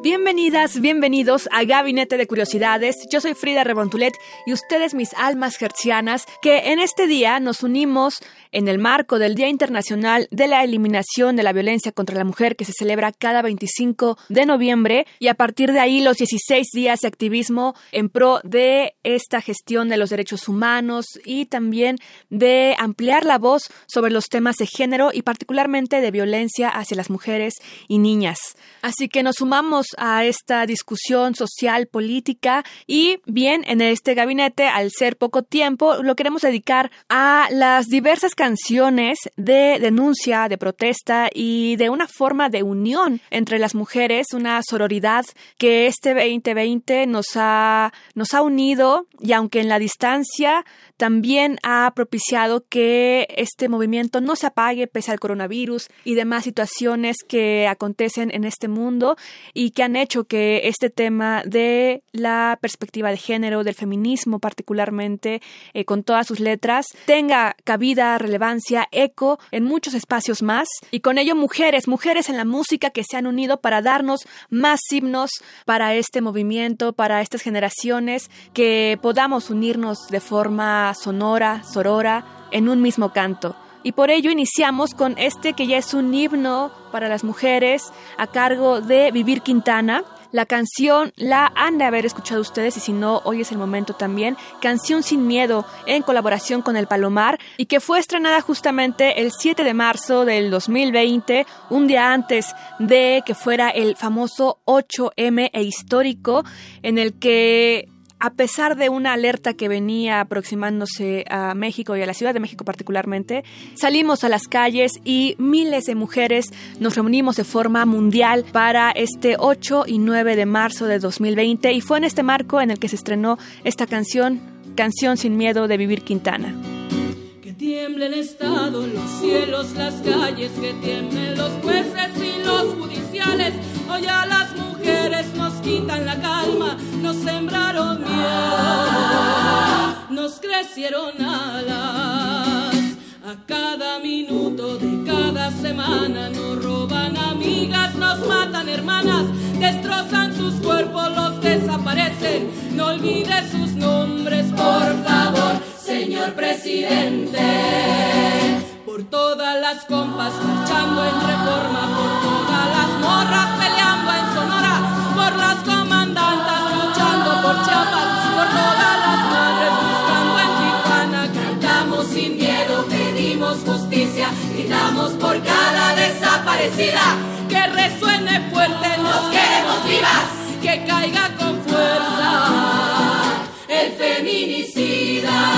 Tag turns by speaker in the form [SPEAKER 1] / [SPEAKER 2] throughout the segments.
[SPEAKER 1] Bienvenidas, bienvenidos a Gabinete de Curiosidades. Yo soy Frida Rebontulet y ustedes mis almas hertzianas que en este día nos unimos en el marco del Día Internacional de la Eliminación de la Violencia contra la Mujer que se celebra cada 25 de noviembre y a partir de ahí los 16 días de activismo en pro de esta gestión de los derechos humanos y también de ampliar la voz sobre los temas de género y particularmente de violencia hacia las mujeres y niñas. Así que nos sumamos a esta discusión social, política y bien, en este gabinete, al ser poco tiempo, lo queremos dedicar a las diversas canciones de denuncia, de protesta y de una forma de unión entre las mujeres, una sororidad que este 2020 nos ha, nos ha unido y aunque en la distancia también ha propiciado que este movimiento no se apague pese al coronavirus y demás situaciones que acontecen en este mundo y que han hecho que este tema de la perspectiva de género, del feminismo particularmente, eh, con todas sus letras, tenga cabida, relevancia, eco en muchos espacios más y con ello mujeres, mujeres en la música que se han unido para darnos más himnos para este movimiento, para estas generaciones, que podamos unirnos de forma sonora, sorora, en un mismo canto. Y por ello iniciamos con este que ya es un himno para las mujeres a cargo de Vivir Quintana. La canción la han de haber escuchado ustedes y si no, hoy es el momento también. Canción sin miedo en colaboración con El Palomar y que fue estrenada justamente el 7 de marzo del 2020, un día antes de que fuera el famoso 8M e histórico en el que a pesar de una alerta que venía aproximándose a México y a la Ciudad de México particularmente, salimos a las calles y miles de mujeres nos reunimos de forma mundial para este 8 y 9 de marzo de 2020 y fue en este marco en el que se estrenó esta canción, Canción sin miedo de Vivir Quintana.
[SPEAKER 2] Que tiemble el Estado, los cielos, las calles, que tiemblen los jueces y los judiciales. Hoy a las mujeres nos quitan la calma, nos sembraron miedo, nos crecieron alas. A cada minuto de cada semana nos roban amigas, nos matan hermanas, destrozan sus cuerpos, los desaparecen. No olvides sus nombres, por favor, señor presidente. Por todas las compas marchando en reforma, por todas las morras peleando en las comandantas luchando por Chiapas, por todas las madres buscando en Tijuana. Cantamos sin miedo, pedimos justicia, gritamos por cada desaparecida. Que resuene fuerte, nos queremos vivas, que caiga con fuerza el feminicida.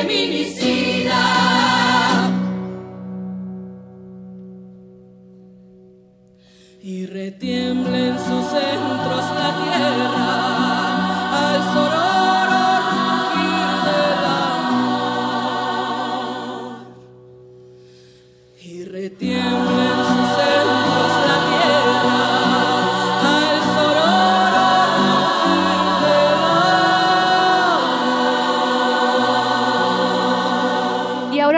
[SPEAKER 2] Y retiemble en sus centros la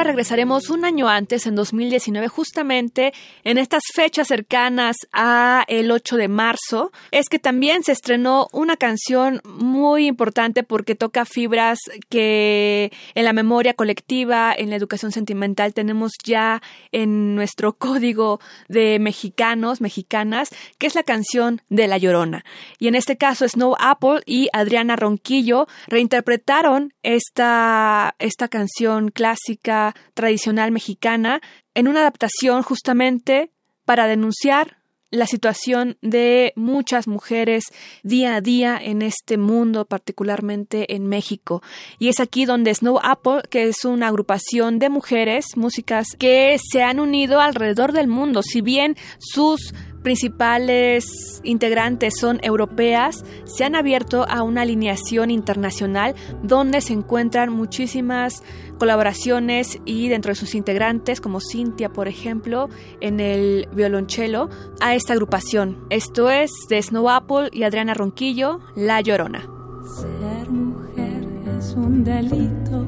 [SPEAKER 1] regresaremos un año antes, en 2019, justamente en estas fechas cercanas a el 8 de marzo, es que también se estrenó una canción muy importante porque toca fibras que en la memoria colectiva, en la educación sentimental tenemos ya en nuestro código de mexicanos, mexicanas, que es la canción de La Llorona. Y en este caso Snow Apple y Adriana Ronquillo reinterpretaron esta, esta canción clásica tradicional mexicana en una adaptación justamente para denunciar la situación de muchas mujeres día a día en este mundo, particularmente en México. Y es aquí donde Snow Apple, que es una agrupación de mujeres, músicas, que se han unido alrededor del mundo. Si bien sus principales integrantes son europeas, se han abierto a una alineación internacional donde se encuentran muchísimas colaboraciones y dentro de sus integrantes, como Cintia, por ejemplo, en el violonchelo, a esta agrupación. Esto es de Snow Apple y Adriana Ronquillo, La Llorona.
[SPEAKER 3] Ser mujer es un delito,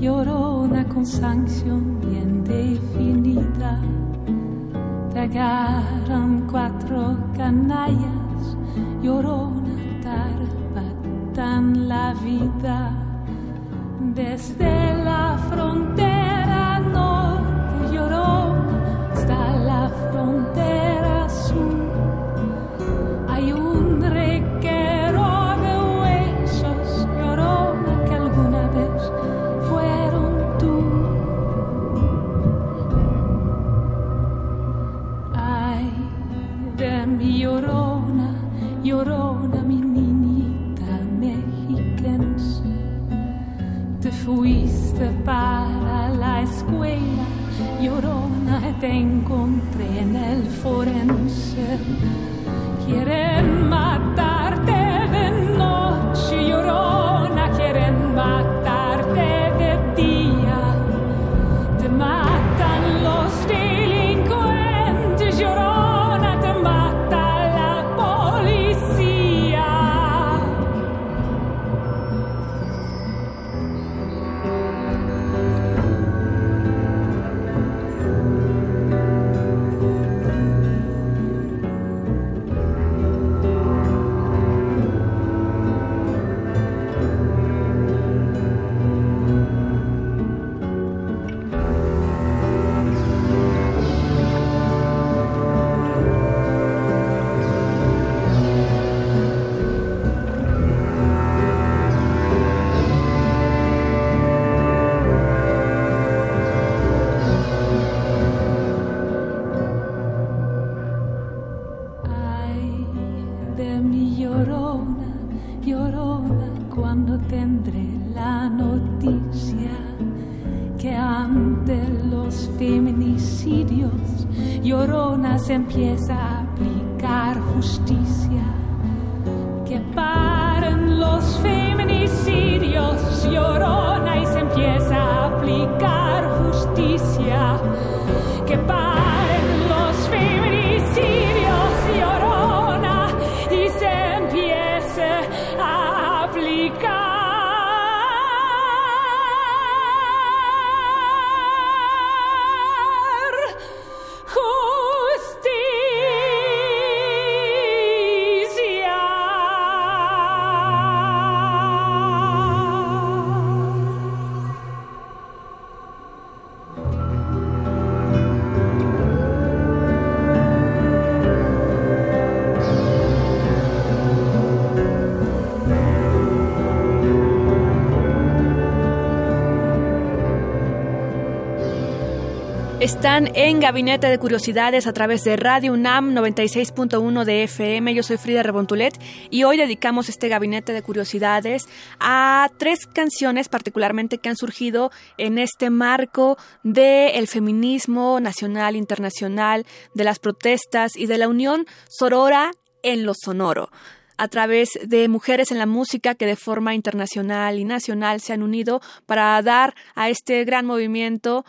[SPEAKER 3] llorona con sanción bien definida. Agarran cuatro canallas, llorona tarpatan la vida. Desde la frontera fuiste para la escuela, llorona, te encontré en el forense. Quieren matarte Que paren
[SPEAKER 1] Están en Gabinete de Curiosidades a través de Radio UNAM 96.1 de FM. Yo soy Frida Rebontulet y hoy dedicamos este Gabinete de Curiosidades a tres canciones particularmente que han surgido en este marco del feminismo nacional, internacional, de las protestas y de la unión sorora en lo sonoro a través de mujeres en la música que de forma internacional y nacional se han unido para dar a este gran movimiento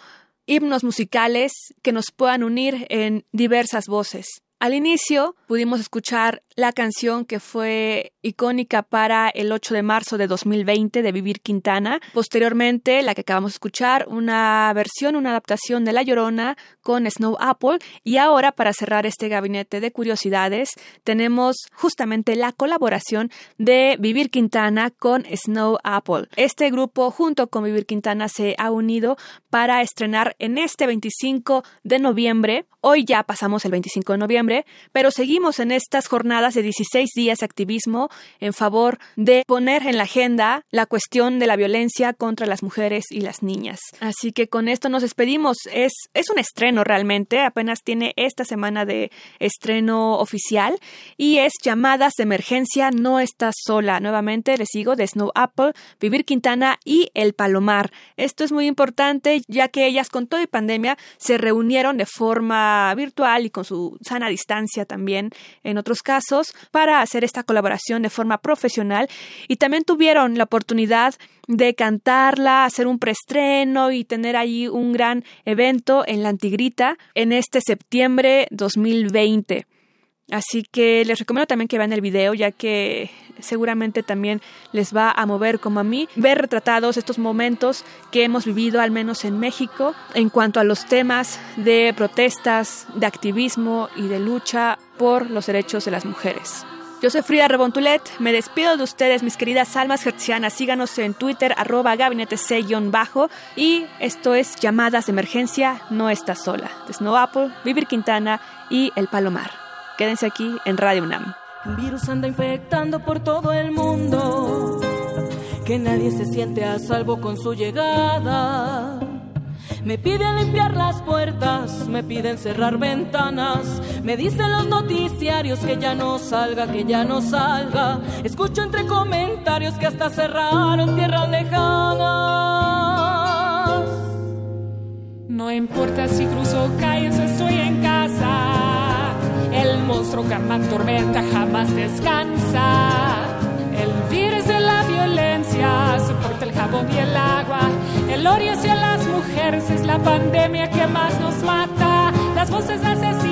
[SPEAKER 1] himnos musicales que nos puedan unir en diversas voces. Al inicio pudimos escuchar la canción que fue icónica para el 8 de marzo de 2020 de Vivir Quintana. Posteriormente, la que acabamos de escuchar, una versión, una adaptación de La Llorona con Snow Apple. Y ahora, para cerrar este gabinete de curiosidades, tenemos justamente la colaboración de Vivir Quintana con Snow Apple. Este grupo, junto con Vivir Quintana, se ha unido para estrenar en este 25 de noviembre. Hoy ya pasamos el 25 de noviembre, pero seguimos en estas jornadas de 16 días de activismo en favor de poner en la agenda la cuestión de la violencia contra las mujeres y las niñas. Así que con esto nos despedimos. Es, es un estreno realmente, apenas tiene esta semana de estreno oficial y es Llamadas de Emergencia, no estás sola. Nuevamente les sigo de Snow Apple, Vivir Quintana y El Palomar. Esto es muy importante ya que ellas con todo y pandemia se reunieron de forma virtual y con su sana distancia también en otros casos para hacer esta colaboración de forma profesional y también tuvieron la oportunidad de cantarla, hacer un preestreno y tener ahí un gran evento en la Antigrita en este septiembre 2020. Así que les recomiendo también que vean el video, ya que seguramente también les va a mover como a mí ver retratados estos momentos que hemos vivido, al menos en México, en cuanto a los temas de protestas, de activismo y de lucha por los derechos de las mujeres. Yo soy Frida Rebontulet, me despido de ustedes, mis queridas almas hertzianas. Síganos en Twitter, arroba gabinete bajo Y esto es Llamadas de Emergencia, no estás sola. De Snow Apple, Vivir Quintana y El Palomar. Quédense aquí en Radio UNAM.
[SPEAKER 2] Un virus anda infectando por todo el mundo, que nadie se siente a salvo con su llegada. Me piden limpiar las puertas, me piden cerrar ventanas, me dicen los noticiarios que ya no salga, que ya no salga. Escucho entre comentarios que hasta cerraron tierras lejanas.
[SPEAKER 3] No importa si cruzo calles o estoy en casa, el monstruo que me tormenta jamás descansa. El virus de la violencia soporta el jabón y el agua. El odio hacia las mujeres es la pandemia que más nos mata. Las voces asesinadas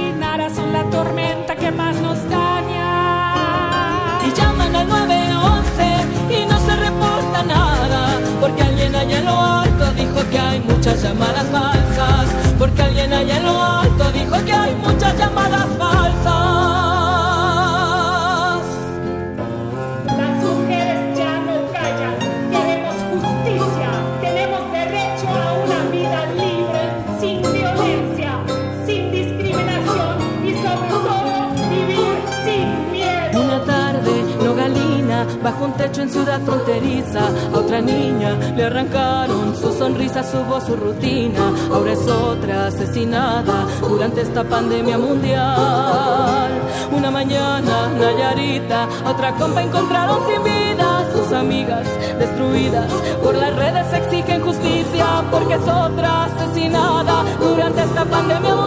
[SPEAKER 2] techo en ciudad fronteriza. A otra niña le arrancaron su sonrisa, su voz, su rutina. Ahora es otra asesinada durante esta pandemia mundial. Una mañana, Nayarita, otra compa encontraron sin vida. Sus amigas destruidas por las redes exigen justicia porque es otra asesinada durante esta pandemia mundial.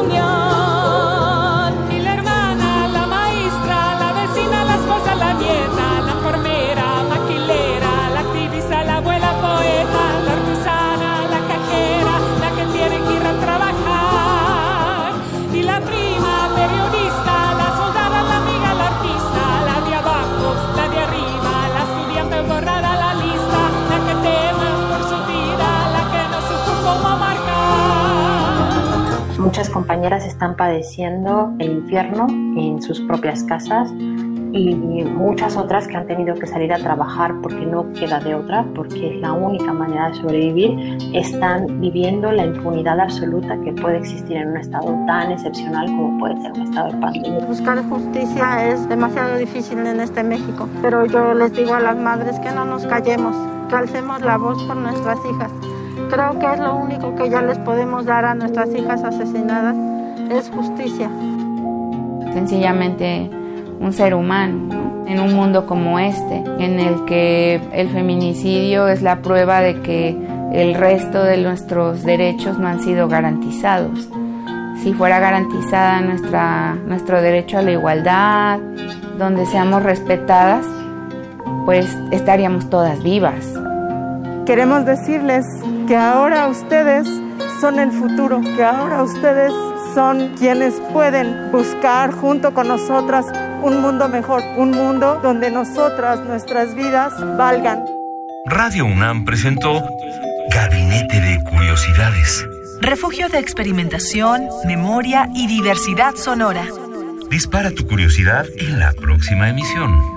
[SPEAKER 4] Muchas compañeras están padeciendo el infierno en sus propias casas y muchas otras que han tenido que salir a trabajar porque no queda de otra, porque es la única manera de sobrevivir, están viviendo la impunidad absoluta que puede existir en un estado tan excepcional como puede ser un estado de pandemia.
[SPEAKER 5] Buscar justicia es demasiado difícil en este México, pero yo les digo a las madres que no nos callemos, que alcemos la voz por nuestras hijas Creo que es lo único que ya les podemos dar a nuestras hijas asesinadas, es justicia.
[SPEAKER 6] Sencillamente un ser humano, en un mundo como este, en el que el feminicidio es la prueba de que el resto de nuestros derechos no han sido garantizados. Si fuera garantizada nuestra, nuestro derecho a la igualdad, donde seamos respetadas, pues estaríamos todas vivas.
[SPEAKER 7] Queremos decirles que ahora ustedes son el futuro, que ahora ustedes son quienes pueden buscar junto con nosotras un mundo mejor, un mundo donde nosotras, nuestras vidas valgan.
[SPEAKER 8] Radio UNAM presentó Gabinete de Curiosidades.
[SPEAKER 9] Refugio de experimentación, memoria y diversidad sonora.
[SPEAKER 8] Dispara tu curiosidad en la próxima emisión.